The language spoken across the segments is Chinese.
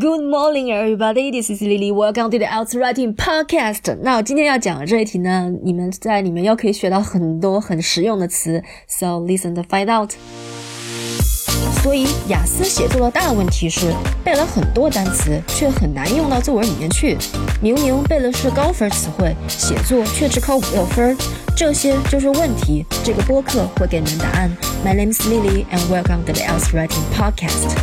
Good morning, everybody. This is Lily. Welcome to the Out Writing Podcast. 那我今天要讲的这一题呢，你们在里面又可以学到很多很实用的词。So listen to find out. 所以雅思写作的大问题是背了很多单词，却很难用到作文里面去。明明背的是高分词汇，写作却只考五六分，这些就是问题。这个播客会给你们答案。My name is Lily, and welcome to the Out Writing Podcast.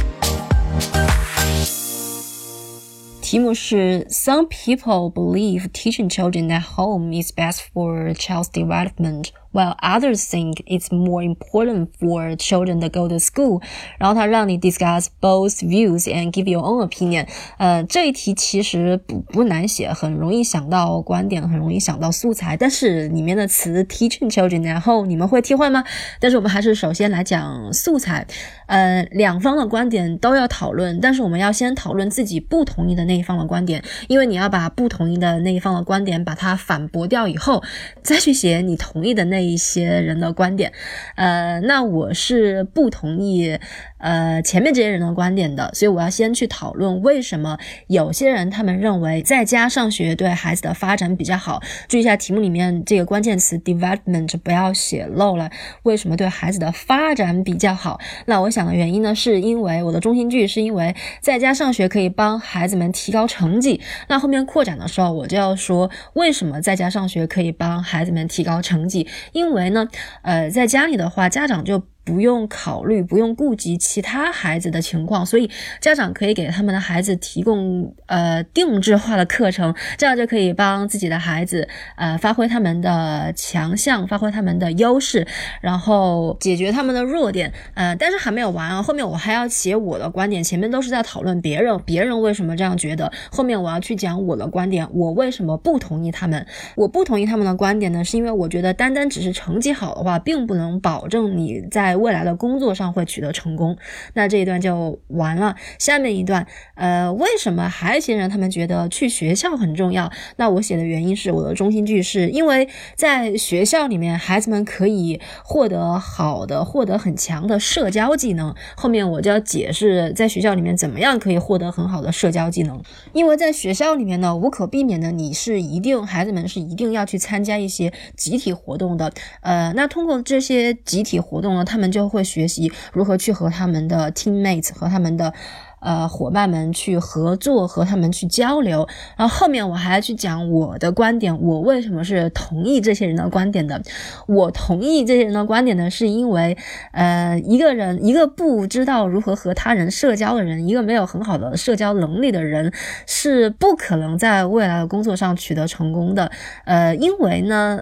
题目是 Some people believe teaching children at home is best for child's development While others think it's more important for children to go to school。然后他让你 discuss both views and give your own opinion。呃，这一题其实不不难写，很容易想到观点，很容易想到素材。但是里面的词 teaching children，然后你们会替换吗？但是我们还是首先来讲素材。呃，两方的观点都要讨论，但是我们要先讨论自己不同意的那一方的观点，因为你要把不同意的那一方的观点把它反驳掉以后，再去写你同意的那。一些人的观点，呃，那我是不同意呃前面这些人的观点的，所以我要先去讨论为什么有些人他们认为在家上学对孩子的发展比较好。注意一下题目里面这个关键词 development 不要写漏了，为什么对孩子的发展比较好？那我想的原因呢，是因为我的中心句是因为在家上学可以帮孩子们提高成绩。那后面扩展的时候，我就要说为什么在家上学可以帮孩子们提高成绩。因为呢，呃，在家里的话，家长就。不用考虑，不用顾及其他孩子的情况，所以家长可以给他们的孩子提供呃定制化的课程，这样就可以帮自己的孩子呃发挥他们的强项，发挥他们的优势，然后解决他们的弱点。呃，但是还没有完啊，后面我还要写我的观点。前面都是在讨论别人，别人为什么这样觉得，后面我要去讲我的观点，我为什么不同意他们？我不同意他们的观点呢，是因为我觉得单单只是成绩好的话，并不能保证你在未来的工作上会取得成功，那这一段就完了。下面一段，呃，为什么还有一些人他们觉得去学校很重要？那我写的原因是我的中心句是因为在学校里面，孩子们可以获得好的、获得很强的社交技能。后面我就要解释在学校里面怎么样可以获得很好的社交技能。因为在学校里面呢，无可避免的，你是一定孩子们是一定要去参加一些集体活动的。呃，那通过这些集体活动呢，他们就会学习如何去和他们的 teammates 和他们的呃伙伴们去合作，和他们去交流。然后后面我还要去讲我的观点，我为什么是同意这些人的观点的。我同意这些人的观点呢，是因为呃一个人一个不知道如何和他人社交的人，一个没有很好的社交能力的人，是不可能在未来的工作上取得成功的。呃，因为呢。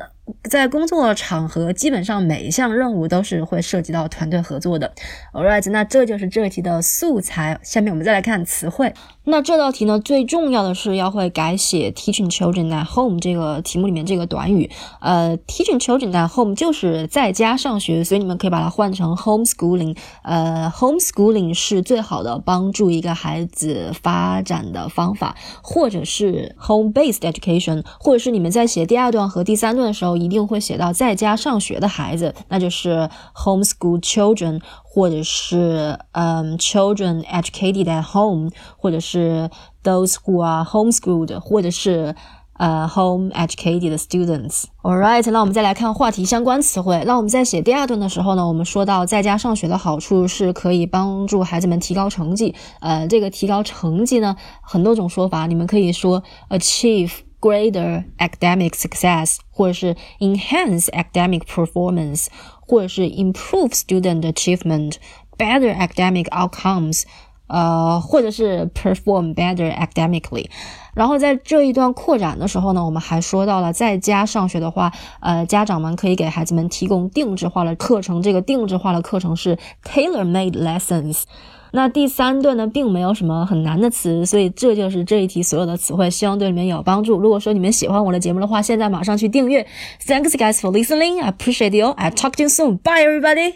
在工作场合，基本上每一项任务都是会涉及到团队合作的。Alright，那这就是这题的素材。下面我们再来看词汇。那这道题呢，最重要的是要会改写 teaching children at home 这个题目里面这个短语。呃，teaching children at home 就是在家上学，所以你们可以把它换成 homeschooling。呃，homeschooling 是最好的帮助一个孩子发展的方法，或者是 home-based education，或者是你们在写第二段和第三段的时候，一定会写到在家上学的孩子，那就是 homeschool children。或者是嗯，children educated at home，或者是 those who are homeschooled，或者是呃 home educated students。All right，那我们再来看话题相关词汇。那我们在写第二段的时候呢，我们说到在家上学的好处是可以帮助孩子们提高成绩。呃，这个提高成绩呢，很多种说法，你们可以说 achieve greater academic success，或者是 enhance academic performance。或者是 improve student achievement, better academic outcomes， 呃，或者是 perform better academically。然后在这一段扩展的时候呢，我们还说到了在家上学的话，呃，家长们可以给孩子们提供定制化的课程。这个定制化的课程是 tailor-made lessons。那第三段呢，并没有什么很难的词，所以这就是这一题所有的词汇，希望对你们有帮助。如果说你们喜欢我的节目的话，现在马上去订阅。Thanks guys for listening. I appreciate you. I talk to you soon. Bye everybody.